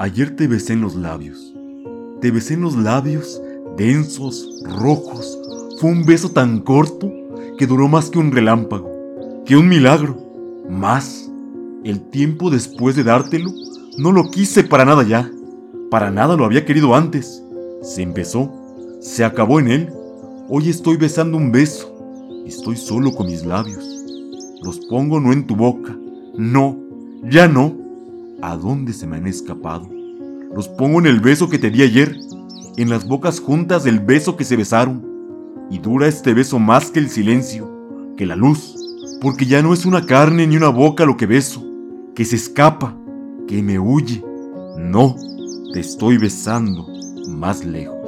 Ayer te besé en los labios. Te besé en los labios, densos, rojos. Fue un beso tan corto que duró más que un relámpago, que un milagro. Más, el tiempo después de dártelo, no lo quise para nada ya. Para nada lo había querido antes. Se empezó, se acabó en él. Hoy estoy besando un beso. Estoy solo con mis labios. Los pongo no en tu boca. No, ya no. ¿A dónde se me han escapado? Los pongo en el beso que te di ayer, en las bocas juntas del beso que se besaron. Y dura este beso más que el silencio, que la luz, porque ya no es una carne ni una boca lo que beso, que se escapa, que me huye. No, te estoy besando más lejos.